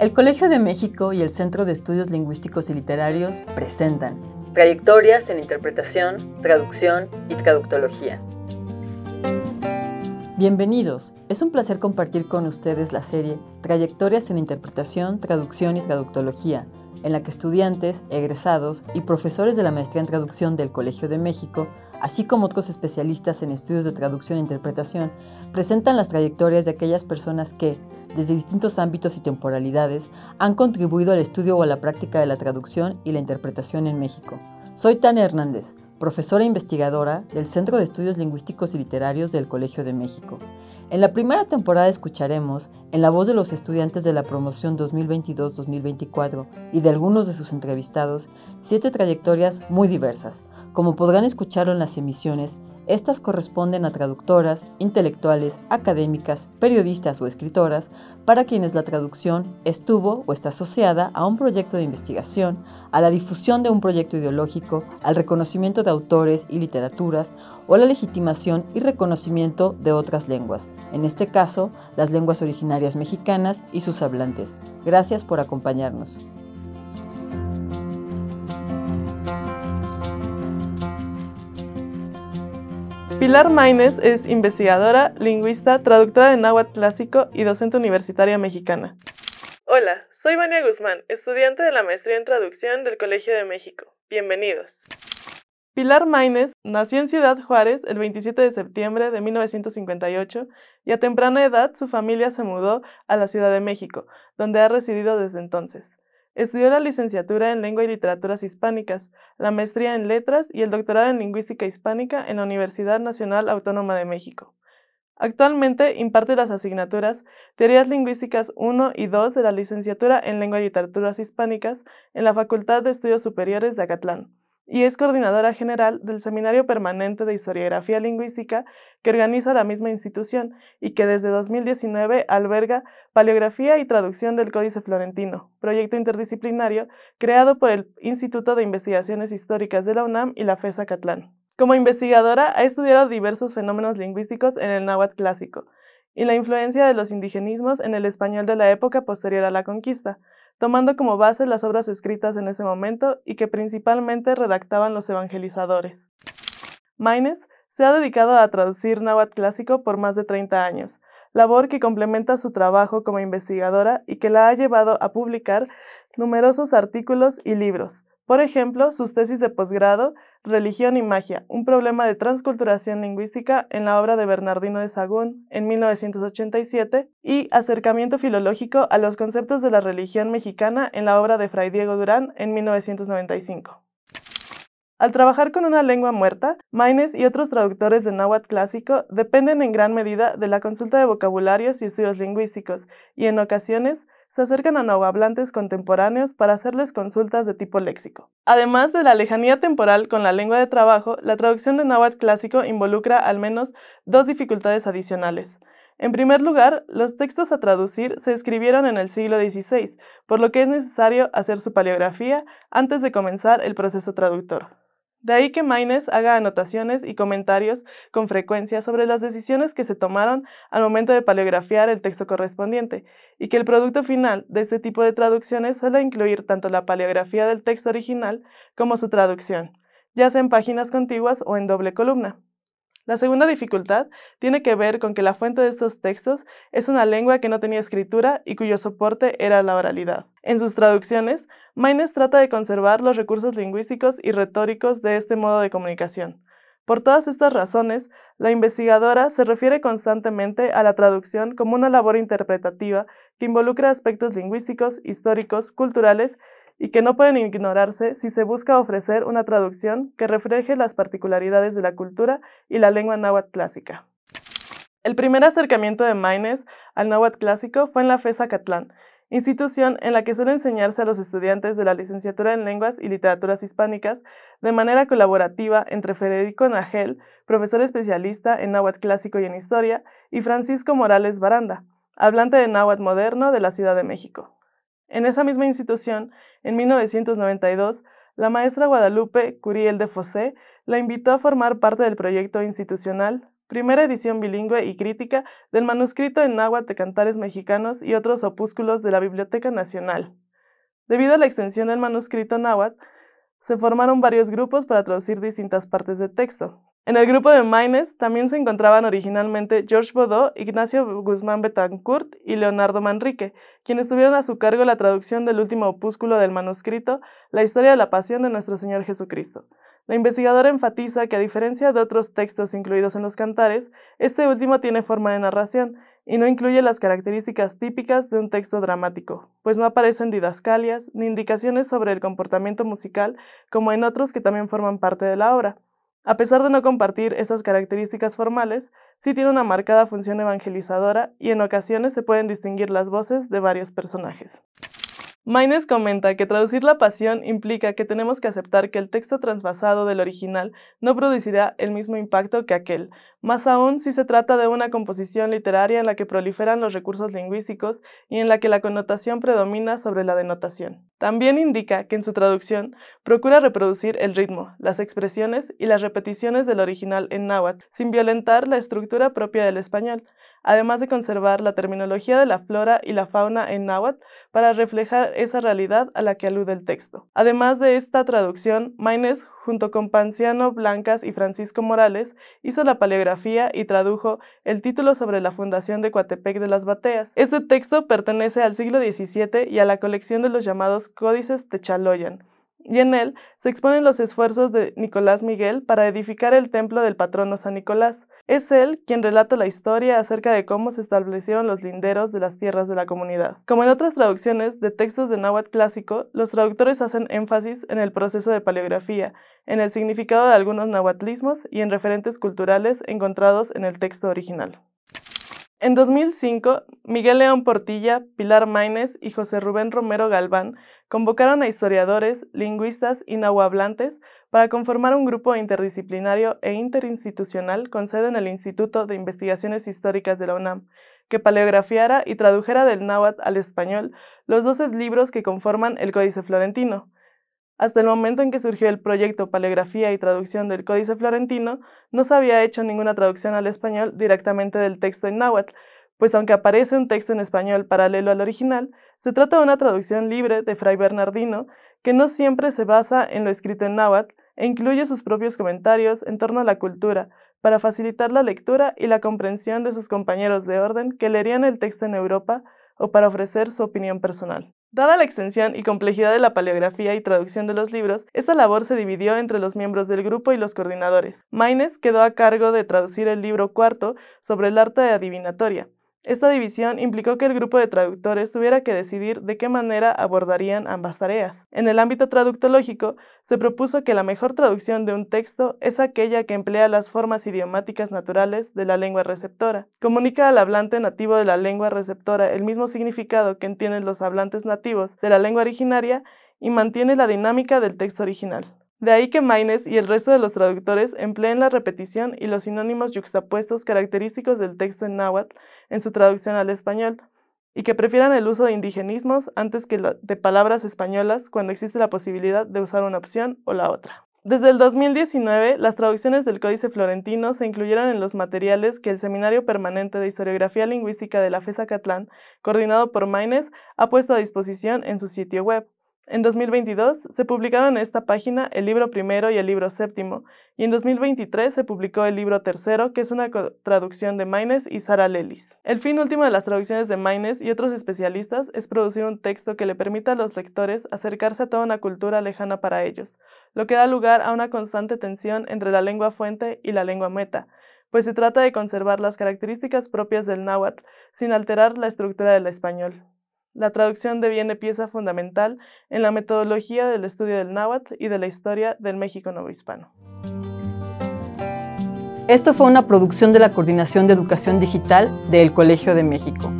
El Colegio de México y el Centro de Estudios Lingüísticos y Literarios presentan Trayectorias en Interpretación, Traducción y Traductología. Bienvenidos, es un placer compartir con ustedes la serie Trayectorias en Interpretación, Traducción y Traductología, en la que estudiantes, egresados y profesores de la maestría en traducción del Colegio de México así como otros especialistas en estudios de traducción e interpretación, presentan las trayectorias de aquellas personas que, desde distintos ámbitos y temporalidades, han contribuido al estudio o a la práctica de la traducción y la interpretación en México. Soy Tania Hernández, profesora e investigadora del Centro de Estudios Lingüísticos y Literarios del Colegio de México. En la primera temporada escucharemos, en la voz de los estudiantes de la promoción 2022-2024 y de algunos de sus entrevistados, siete trayectorias muy diversas, como podrán escucharlo en las emisiones, estas corresponden a traductoras, intelectuales, académicas, periodistas o escritoras, para quienes la traducción estuvo o está asociada a un proyecto de investigación, a la difusión de un proyecto ideológico, al reconocimiento de autores y literaturas, o la legitimación y reconocimiento de otras lenguas, en este caso, las lenguas originarias mexicanas y sus hablantes. Gracias por acompañarnos. Pilar Maines es investigadora, lingüista, traductora de náhuatl clásico y docente universitaria mexicana. Hola, soy Vania Guzmán, estudiante de la maestría en traducción del Colegio de México. Bienvenidos. Pilar Maines nació en Ciudad Juárez el 27 de septiembre de 1958 y a temprana edad su familia se mudó a la Ciudad de México, donde ha residido desde entonces. Estudió la licenciatura en Lengua y Literaturas Hispánicas, la maestría en Letras y el doctorado en Lingüística Hispánica en la Universidad Nacional Autónoma de México. Actualmente imparte las asignaturas Teorías Lingüísticas 1 y 2 de la licenciatura en Lengua y Literaturas Hispánicas en la Facultad de Estudios Superiores de Acatlán y es coordinadora general del Seminario Permanente de Historiografía Lingüística que organiza la misma institución y que desde 2019 alberga Paleografía y Traducción del Códice Florentino, proyecto interdisciplinario creado por el Instituto de Investigaciones Históricas de la UNAM y la FESA Catlán. Como investigadora ha estudiado diversos fenómenos lingüísticos en el náhuatl clásico y la influencia de los indigenismos en el español de la época posterior a la conquista, tomando como base las obras escritas en ese momento y que principalmente redactaban los evangelizadores. Maines se ha dedicado a traducir náhuatl clásico por más de 30 años, labor que complementa su trabajo como investigadora y que la ha llevado a publicar numerosos artículos y libros, por ejemplo, sus tesis de posgrado, Religión y Magia, un problema de transculturación lingüística en la obra de Bernardino de Sagún en 1987, y Acercamiento filológico a los conceptos de la religión mexicana en la obra de Fray Diego Durán en 1995. Al trabajar con una lengua muerta, Maines y otros traductores de náhuatl clásico dependen en gran medida de la consulta de vocabularios y estudios lingüísticos, y en ocasiones se acercan a nahuablantes contemporáneos para hacerles consultas de tipo léxico. Además de la lejanía temporal con la lengua de trabajo, la traducción de náhuatl clásico involucra al menos dos dificultades adicionales. En primer lugar, los textos a traducir se escribieron en el siglo XVI, por lo que es necesario hacer su paleografía antes de comenzar el proceso traductor. De ahí que Maines haga anotaciones y comentarios con frecuencia sobre las decisiones que se tomaron al momento de paleografiar el texto correspondiente, y que el producto final de este tipo de traducciones suele incluir tanto la paleografía del texto original como su traducción, ya sea en páginas contiguas o en doble columna. La segunda dificultad tiene que ver con que la fuente de estos textos es una lengua que no tenía escritura y cuyo soporte era la oralidad. En sus traducciones, Maines trata de conservar los recursos lingüísticos y retóricos de este modo de comunicación. Por todas estas razones, la investigadora se refiere constantemente a la traducción como una labor interpretativa que involucra aspectos lingüísticos, históricos, culturales y que no pueden ignorarse si se busca ofrecer una traducción que refleje las particularidades de la cultura y la lengua náhuatl clásica. El primer acercamiento de Maines al náhuatl clásico fue en la FESA Catlán, institución en la que suele enseñarse a los estudiantes de la licenciatura en Lenguas y Literaturas Hispánicas de manera colaborativa entre Federico Nagel, profesor especialista en náhuatl clásico y en historia, y Francisco Morales Baranda, hablante de náhuatl moderno de la Ciudad de México. En esa misma institución, en 1992, la maestra Guadalupe Curiel de Fosé la invitó a formar parte del proyecto institucional primera edición bilingüe y crítica del manuscrito en náhuatl de Cantares Mexicanos y otros opúsculos de la Biblioteca Nacional. Debido a la extensión del manuscrito náhuatl, se formaron varios grupos para traducir distintas partes del texto. En el grupo de Maines también se encontraban originalmente George Baudot, Ignacio Guzmán Betancourt y Leonardo Manrique, quienes tuvieron a su cargo la traducción del último opúsculo del manuscrito, La historia de la pasión de nuestro Señor Jesucristo. La investigadora enfatiza que a diferencia de otros textos incluidos en los cantares, este último tiene forma de narración y no incluye las características típicas de un texto dramático, pues no aparecen didascalias ni indicaciones sobre el comportamiento musical como en otros que también forman parte de la obra. A pesar de no compartir esas características formales, sí tiene una marcada función evangelizadora y en ocasiones se pueden distinguir las voces de varios personajes. Maynes comenta que traducir la pasión implica que tenemos que aceptar que el texto transvasado del original no producirá el mismo impacto que aquel, más aún si se trata de una composición literaria en la que proliferan los recursos lingüísticos y en la que la connotación predomina sobre la denotación. También indica que en su traducción procura reproducir el ritmo, las expresiones y las repeticiones del original en náhuatl, sin violentar la estructura propia del español, además de conservar la terminología de la flora y la fauna en náhuatl para reflejar esa realidad a la que alude el texto. Además de esta traducción, Maynes, junto con Panciano Blancas y Francisco Morales, hizo la paleografía y tradujo el título sobre la fundación de Coatepec de las Bateas. Este texto pertenece al siglo XVII y a la colección de los llamados Códices Techaloyan, y en él se exponen los esfuerzos de Nicolás Miguel para edificar el templo del patrono San Nicolás. Es él quien relata la historia acerca de cómo se establecieron los linderos de las tierras de la comunidad. Como en otras traducciones de textos de náhuatl clásico, los traductores hacen énfasis en el proceso de paleografía, en el significado de algunos náhuatlismos y en referentes culturales encontrados en el texto original. En 2005, Miguel León Portilla, Pilar Maínez y José Rubén Romero Galván convocaron a historiadores, lingüistas y nahuablantes para conformar un grupo interdisciplinario e interinstitucional con sede en el Instituto de Investigaciones Históricas de la UNAM, que paleografiara y tradujera del náhuatl al español los 12 libros que conforman el Códice Florentino, hasta el momento en que surgió el proyecto Paleografía y Traducción del Códice Florentino, no se había hecho ninguna traducción al español directamente del texto en náhuatl, pues aunque aparece un texto en español paralelo al original, se trata de una traducción libre de Fray Bernardino que no siempre se basa en lo escrito en náhuatl e incluye sus propios comentarios en torno a la cultura, para facilitar la lectura y la comprensión de sus compañeros de orden que leerían el texto en Europa o para ofrecer su opinión personal. Dada la extensión y complejidad de la paleografía y traducción de los libros, esta labor se dividió entre los miembros del grupo y los coordinadores. Maynes quedó a cargo de traducir el libro cuarto sobre el arte de adivinatoria, esta división implicó que el grupo de traductores tuviera que decidir de qué manera abordarían ambas tareas. En el ámbito traductológico, se propuso que la mejor traducción de un texto es aquella que emplea las formas idiomáticas naturales de la lengua receptora. Comunica al hablante nativo de la lengua receptora el mismo significado que entienden los hablantes nativos de la lengua originaria y mantiene la dinámica del texto original. De ahí que Maynes y el resto de los traductores empleen la repetición y los sinónimos yuxtapuestos característicos del texto en náhuatl en su traducción al español, y que prefieran el uso de indigenismos antes que de palabras españolas cuando existe la posibilidad de usar una opción o la otra. Desde el 2019, las traducciones del Códice Florentino se incluyeron en los materiales que el Seminario Permanente de Historiografía Lingüística de la FESA Catlán, coordinado por Maynes, ha puesto a disposición en su sitio web. En 2022 se publicaron en esta página el libro primero y el libro séptimo, y en 2023 se publicó el libro tercero, que es una traducción de Maynes y Sara Lelis. El fin último de las traducciones de Maynes y otros especialistas es producir un texto que le permita a los lectores acercarse a toda una cultura lejana para ellos, lo que da lugar a una constante tensión entre la lengua fuente y la lengua meta, pues se trata de conservar las características propias del náhuatl sin alterar la estructura del español. La traducción deviene pieza fundamental en la metodología del estudio del náhuatl y de la historia del México novohispano. Esto fue una producción de la Coordinación de Educación Digital del Colegio de México.